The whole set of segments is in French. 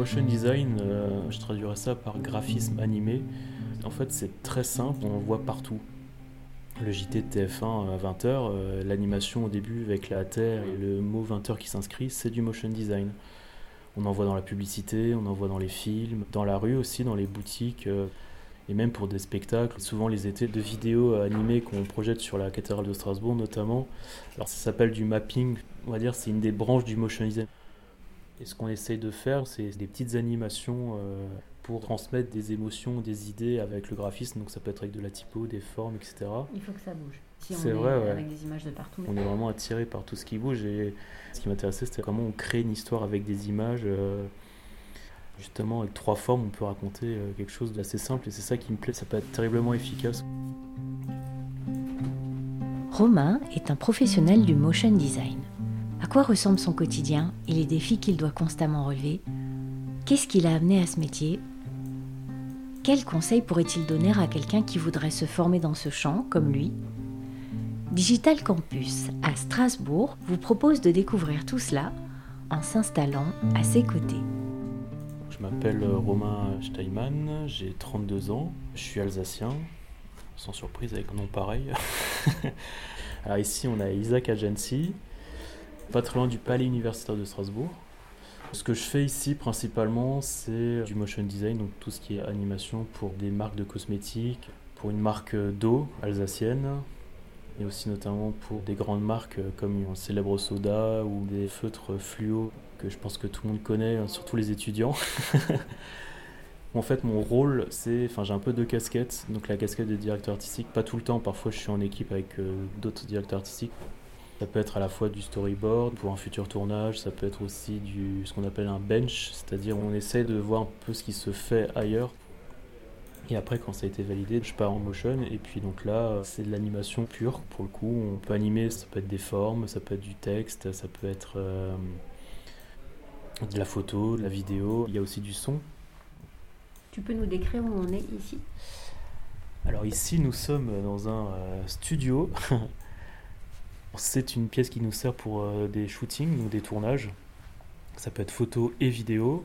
motion design, euh, je traduirais ça par graphisme animé. En fait, c'est très simple, on le voit partout. Le JT de TF1 à 20h, l'animation au début avec la terre et le mot 20h qui s'inscrit, c'est du motion design. On en voit dans la publicité, on en voit dans les films, dans la rue aussi, dans les boutiques, euh, et même pour des spectacles. Souvent les étés de vidéos animées qu'on projette sur la cathédrale de Strasbourg notamment. Alors ça s'appelle du mapping, on va dire c'est une des branches du motion design. Et ce qu'on essaye de faire, c'est des petites animations euh, pour transmettre des émotions, des idées avec le graphisme. Donc ça peut être avec de la typo, des formes, etc. Il faut que ça bouge. Si c'est vrai, avec des images de partout. On est vraiment attiré par tout ce qui bouge. Et ce qui m'intéressait, c'était comment on crée une histoire avec des images. Euh, justement, avec trois formes, on peut raconter euh, quelque chose d'assez simple. Et c'est ça qui me plaît. Ça peut être terriblement efficace. Romain est un professionnel du motion design. À quoi ressemble son quotidien et les défis qu'il doit constamment relever? Qu'est-ce qui l'a amené à ce métier? Quels conseils pourrait-il donner à quelqu'un qui voudrait se former dans ce champ, comme lui? Digital Campus à Strasbourg vous propose de découvrir tout cela en s'installant à ses côtés. Je m'appelle Romain Steinmann, j'ai 32 ans, je suis alsacien, sans surprise avec un nom pareil. Alors ici on a Isaac Agency, pas très loin du palais universitaire de Strasbourg. Ce que je fais ici principalement c'est du motion design, donc tout ce qui est animation pour des marques de cosmétiques, pour une marque d'eau alsacienne, et aussi notamment pour des grandes marques comme un célèbre soda ou des feutres fluo que je pense que tout le monde connaît, hein, surtout les étudiants. en fait, mon rôle, c'est, enfin, j'ai un peu deux casquettes. Donc la casquette de directeur artistique, pas tout le temps. Parfois, je suis en équipe avec euh, d'autres directeurs artistiques. Ça peut être à la fois du storyboard pour un futur tournage, ça peut être aussi du ce qu'on appelle un bench, c'est-à-dire on essaie de voir un peu ce qui se fait ailleurs et après, quand ça a été validé, je pars en motion. Et puis donc là, c'est de l'animation pure. Pour le coup, on peut animer, ça peut être des formes, ça peut être du texte, ça peut être euh, de la photo, de la vidéo. Il y a aussi du son. Tu peux nous décrire où on est ici? Alors ici, nous sommes dans un euh, studio. c'est une pièce qui nous sert pour euh, des shootings, ou des tournages. Ça peut être photo et vidéo.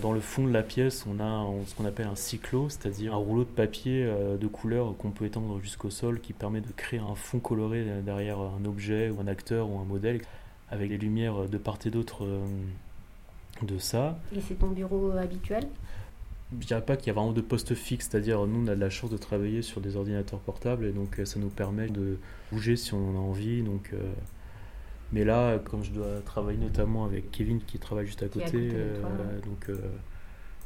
Dans le fond de la pièce, on a ce qu'on appelle un cyclo, c'est-à-dire un rouleau de papier euh, de couleur qu'on peut étendre jusqu'au sol qui permet de créer un fond coloré derrière un objet ou un acteur ou un modèle avec des lumières de part et d'autre euh, de ça. Et c'est ton bureau habituel? Je dirais pas qu'il y a vraiment de postes fixes, c'est-à-dire nous on a de la chance de travailler sur des ordinateurs portables et donc ça nous permet de bouger si on en a envie. Donc euh, mais là, comme je dois travailler notamment avec Kevin qui travaille juste à côté, euh, donc euh,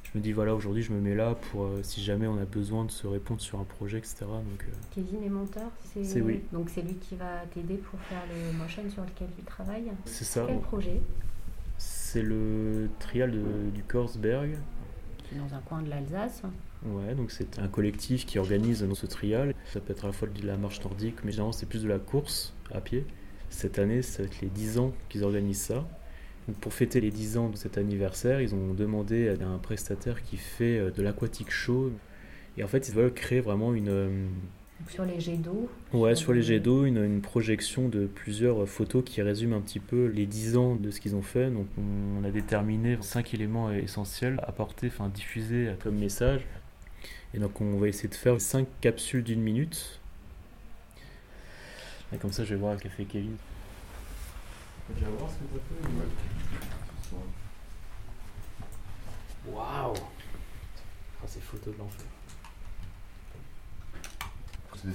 je me dis voilà, aujourd'hui je me mets là pour euh, si jamais on a besoin de se répondre sur un projet, etc. Donc, Kevin est monteur C'est oui. Donc c'est lui qui va t'aider pour faire le motion sur lequel il travaille C'est ça. Quel projet? C'est le trial du Korsberg. Dans un coin de l'Alsace. Ouais, donc c'est un collectif qui organise ce trial. Ça peut être à la fois de la marche nordique, mais généralement c'est plus de la course à pied. Cette année, être les 10 ans qu'ils organisent ça. pour fêter les 10 ans de cet anniversaire, ils ont demandé à un prestataire qui fait euh, de l'aquatique show. Et en fait, ils veulent créer vraiment une. Sur les jets d'eau Ouais, sur les jets d'eau, une, projection de plusieurs photos qui résument un petit peu les 10 ans de ce qu'ils ont fait. Donc, on a déterminé 5 éléments essentiels à porter, enfin diffuser comme message. Et donc, on va essayer de faire 5 capsules d'une minute et comme ça, je vais voir ce qu'a fait Kevin. Waouh oh, Ces photos de l'enfer.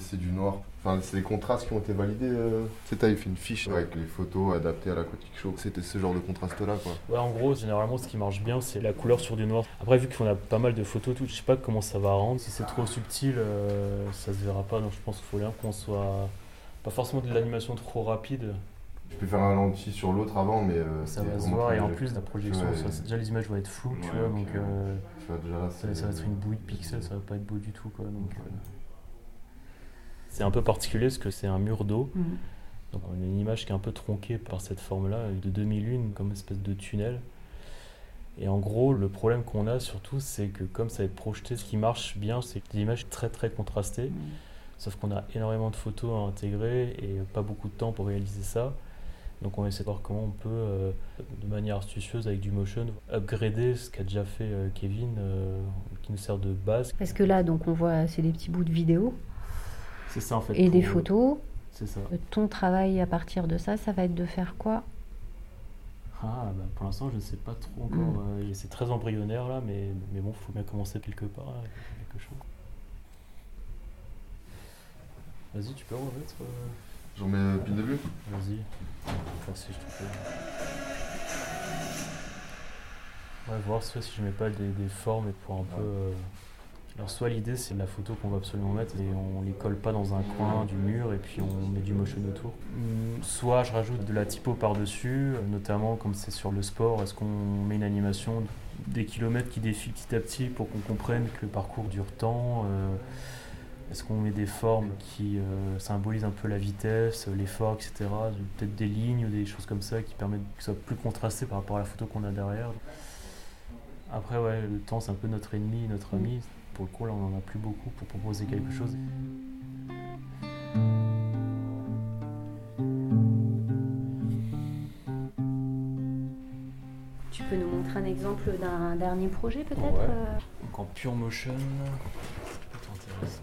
C'est du noir. Enfin, c'est les contrastes qui ont été validés. Euh... C'est fait une fiche avec les photos adaptées à l'aquatique show. C'était ce genre de contraste-là, quoi. Ouais, en gros, généralement, ce qui marche bien, c'est la couleur sur du noir. Après, vu qu'on a pas mal de photos, tout, je sais pas comment ça va rendre. Si c'est trop subtil, euh, ça se verra pas. Donc, je pense qu'il faut bien qu'on soit pas forcément de l'animation trop rapide. Je peux faire un ralenti sur l'autre avant, mais. Euh, ça va se voir, et en plus, la projection, déjà les images vont être floues, tu vois, donc. Euh, ça, va être une bouille de pixels, ça va pas être beau du tout, quoi. Donc, euh, c'est un peu particulier parce que c'est un mur d'eau. Mhm. Donc on a une image qui est un peu tronquée par cette forme-là, de demi-lune, comme une espèce de tunnel. Et en gros, le problème qu'on a surtout, c'est que comme ça va être projeté, ce qui marche bien, c'est que l'image est très très contrastée. Mhm. Sauf qu'on a énormément de photos à intégrer et pas beaucoup de temps pour réaliser ça. Donc on va essayer de voir comment on peut, euh, de manière astucieuse avec du motion, upgrader ce qu'a déjà fait euh, Kevin, euh, qui nous sert de base. Parce que là, donc on voit, c'est des petits bouts de vidéo C'est ça en fait. et des photos. C'est ça. Ton travail à partir de ça, ça va être de faire quoi? Ah, bah, pour l'instant, je ne sais pas trop encore. Mm. euh, c'est très embryonnaire là, mais, mais bon, faut bien commencer quelque part, avec quelque chose. Vas-y, tu peux remettre. euh, J'en mets depuis le début Vas-y. Enfin, si je te fais. Ouais, voir soit si je mets pas des, des formes et pour un peu. Alors, soit l'idée c'est la photo qu'on va absolument mettre et on les colle pas dans un coin du mur et puis on met du motion autour. Hum, Soit je rajoute de la typo par-dessus, notamment comme c'est sur le sport, est-ce qu'on met une animation des kilomètres qui défilent petit à petit pour qu'on comprenne que le parcours dure tant euh, est-ce qu'on met des formes qui euh, symbolisent un peu la vitesse, l'effort, etc. Peut-être des lignes ou des choses comme ça qui permettent que ça soit plus contrasté par rapport à la photo qu'on a derrière. Après, ouais, le temps, c'est un peu notre ennemi, notre ami. Pour le coup, là, on n'en a plus beaucoup pour proposer quelque chose. Tu peux nous montrer un exemple d'un dernier projet peut-être Ouais. euh Donc en pure motion, intéressant.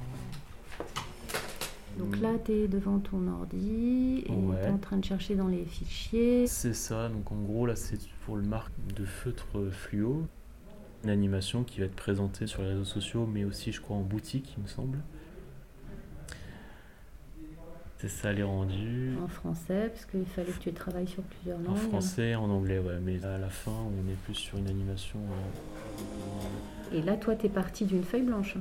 Donc là, tu es devant ton ordi et Ouais. tu es en train de chercher dans les fichiers. C'est ça, donc en gros là c'est pour le marque de feutre fluo, une animation qui va être présentée sur les réseaux sociaux mais aussi je crois en boutique il me semble. C'est ça les rendus. En français, parce qu'il fallait que tu travailles sur plusieurs En langues. français, en anglais, ouais, mais à la fin on est plus sur une animation. euh, Et là, toi, tu es parti d'une feuille blanche.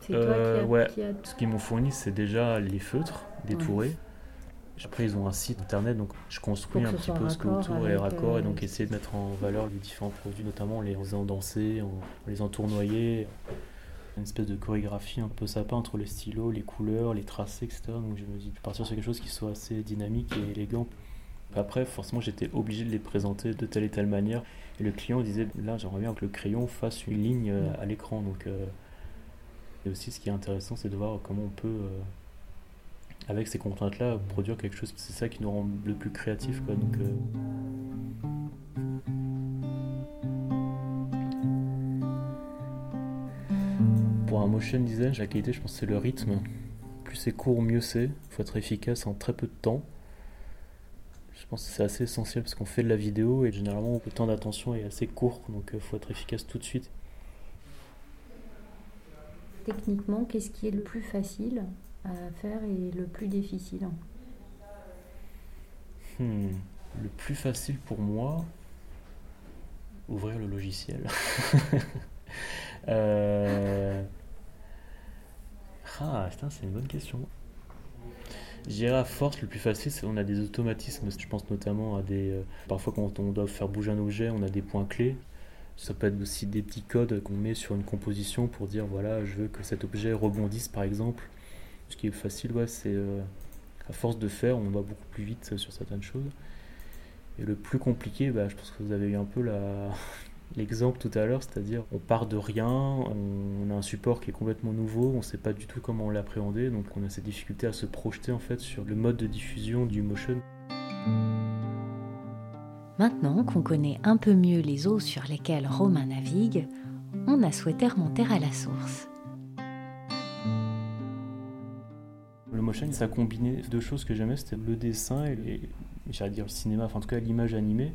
C'est Euh, toi qui as, ouais. qui a- Ce qu'ils m'ont fourni c'est déjà les feutres détourés. Après ils ont un site internet donc je construis un petit peu ce que autour est raccord et euh, donc essayer de mettre en valeur les différents produits, notamment en les faisant danser, en, en les entournoyer. Une espèce de chorégraphie un peu sympa entre les stylos, les couleurs, les tracés, etc. Donc je me dis, je vais partir sur quelque chose qui soit assez dynamique et élégant. Après, forcément, j'étais obligé de les présenter de telle et telle manière. Et le client disait, là, j'aimerais bien que le crayon fasse une ligne euh, à l'écran. Donc, euh, et aussi, ce qui est intéressant, c'est de voir comment on peut, euh, avec ces contraintes-là, produire quelque chose. C'est ça qui nous rend le plus créatif. Quoi. Donc, euh, Pour un motion design, la qualité, je pense, c'est le rythme. Plus c'est court, mieux c'est. Il faut être efficace en très peu de temps. Je pense que c'est assez essentiel parce qu'on fait de la vidéo et généralement le temps d'attention est assez court, donc il faut être efficace tout de suite. Techniquement, qu'est-ce qui est le plus facile? À faire et le plus difficile Hmm. Le plus facile pour moi, ouvrir le logiciel. Euh, Ah, c'est une bonne question. Je à force, le plus facile, c'est on a des automatismes. Je pense notamment à des. euh, parfois, quand on doit faire bouger un objet, on a des points clés. Ça peut être aussi des petits codes qu'on met sur une composition pour dire voilà, je veux que cet objet rebondisse par exemple. Ce qui est facile, c'est euh, à force de faire, on va beaucoup plus vite sur certaines choses. Et le plus compliqué, bah, je pense que vous avez eu un peu l'exemple tout à l'heure, c'est-à-dire on part de rien, on a un support qui est complètement nouveau, on ne sait pas du tout comment l'appréhender, donc on a cette difficulté à se projeter en fait sur le mode de diffusion du motion. Maintenant qu'on connaît un peu mieux les eaux sur lesquelles Romain navigue, on a souhaité remonter à la source. Le motion, ça combinait deux choses que j'aimais, c'était le dessin et, j'allais dire le cinéma, en tout cas l'image animée.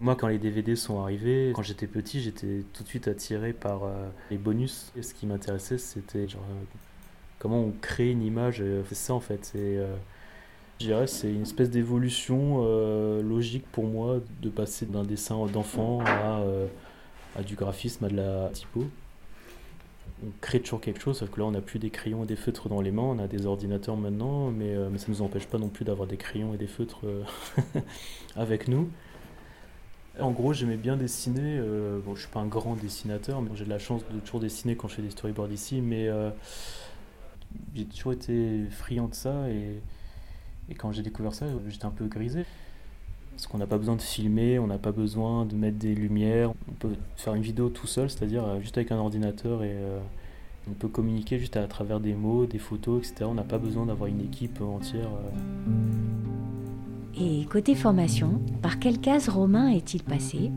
Moi, quand les DVD sont arrivés, quand j'étais petit, j'étais tout de suite attiré par euh, les bonus. Et ce qui m'intéressait, c'était euh, comment on crée une image. euh, C'est ça en fait. C'est, euh, c'est une espèce d'évolution logique pour moi de passer d'un dessin d'enfant à, à du graphisme, à de la typo on crée toujours quelque chose, sauf que là on n'a plus des crayons et des feutres dans les mains, on a des ordinateurs maintenant, mais, euh, mais ça ne nous empêche pas non plus d'avoir des crayons et des feutres euh, avec nous. En gros, j'aimais bien dessiner. euh, bon, je suis pas un grand dessinateur, mais j'ai de la chance de toujours dessiner quand je fais des storyboards ici, mais euh, j'ai toujours été friand de ça et, et quand j'ai découvert ça, j'étais un peu grisé. Parce qu'on n'a pas besoin de filmer, on n'a pas besoin de mettre des lumières. On peut faire une vidéo tout seul, c'est-à-dire euh, juste avec un ordinateur et euh, on peut communiquer juste à travers des mots, des photos, etc. On n'a pas besoin d'avoir une équipe entière. euh. Et côté formation, par quelle case Romain est-il passé?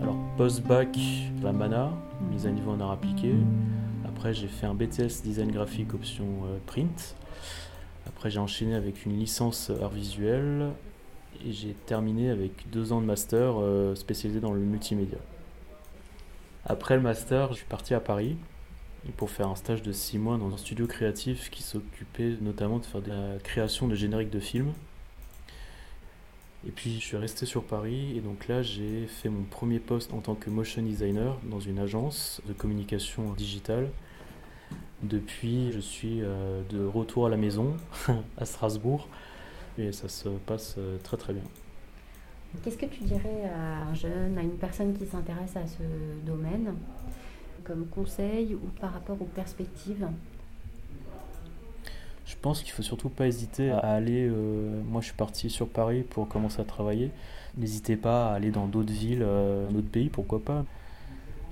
Alors, post-bac, la MANA, mise à niveau en art appliqué. Après, j'ai fait un BTS design graphique option print. Après, j'ai enchaîné avec une licence art visuel et j'ai terminé avec deux ans de master euh, spécialisé dans le multimédia. Après le master, je suis parti à Paris pour faire un stage de six mois dans un studio créatif qui s'occupait notamment de faire de la création de génériques de films. Et puis je suis resté sur Paris et donc là j'ai fait mon premier poste en tant que motion designer dans une agence de communication digitale. Depuis je suis euh, de retour à la maison à Strasbourg et ça se passe euh, très très bien. Qu'est-ce que tu dirais à un jeune, à une personne qui s'intéresse à ce domaine, comme conseil ou par rapport aux perspectives? Je pense qu'il faut surtout pas hésiter à aller. Euh, moi, je suis parti sur Paris pour commencer à travailler. N'hésitez pas à aller dans d'autres villes, euh, d'autres pays, pourquoi pas.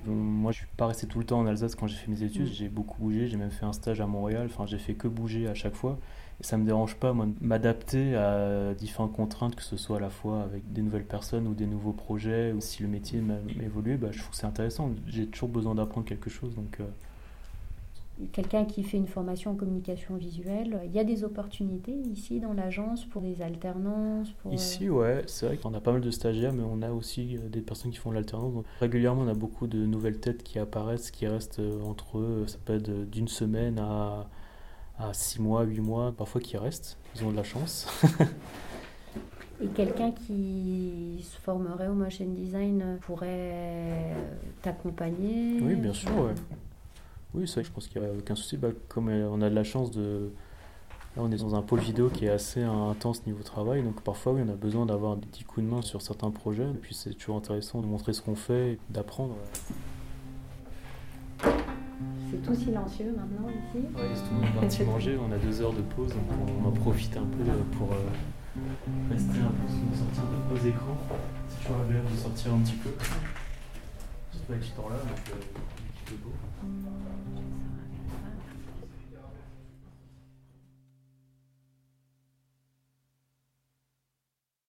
Moi, je suis pas resté tout le temps en Alsace quand j'ai fait mes études. J'ai beaucoup bougé. J'ai même fait un stage à Montréal. Enfin, j'ai fait que bouger à chaque fois. Et ça me dérange pas, moi, de m'adapter à différentes contraintes, que ce soit à la fois avec des nouvelles personnes ou des nouveaux projets, ou si le métier m'évolue, bah, je trouve que c'est intéressant. J'ai toujours besoin d'apprendre quelque chose. Donc, euh, Quelqu'un qui fait une formation en communication visuelle, il y a des opportunités ici dans l'agence pour des alternances pour... Ici, ouais, c'est vrai qu'on a pas mal de stagiaires, mais on a aussi euh, des personnes qui font de l'alternance. régulièrement, on a beaucoup de nouvelles têtes qui apparaissent, qui restent euh, entre eux, ça peut être d'une semaine à à 6 mois, 8 mois, parfois qui restent. Ils ont de la chance. Et quelqu'un qui se formerait au motion design pourrait t'accompagner Oui, bien sûr. Ouais. Oui, ça, je pense qu'il n'y a aucun souci. Bah, comme on a de la chance de. Là, on est dans un pôle vidéo qui est assez intense niveau travail, donc parfois, oui, on a besoin d'avoir des petits coups de main sur certains projets. Et puis, c'est toujours intéressant de montrer ce qu'on fait, d'apprendre. C'est tout silencieux maintenant ici. Ouais, tout le monde parti manger, on a deux heures de pause, donc on en profite un peu pour euh, rester un peu, sortir de nos écrans. C'est toujours agréable de sortir un petit peu. Surtout avec ce temps-là, donc euh, un petit peu beau.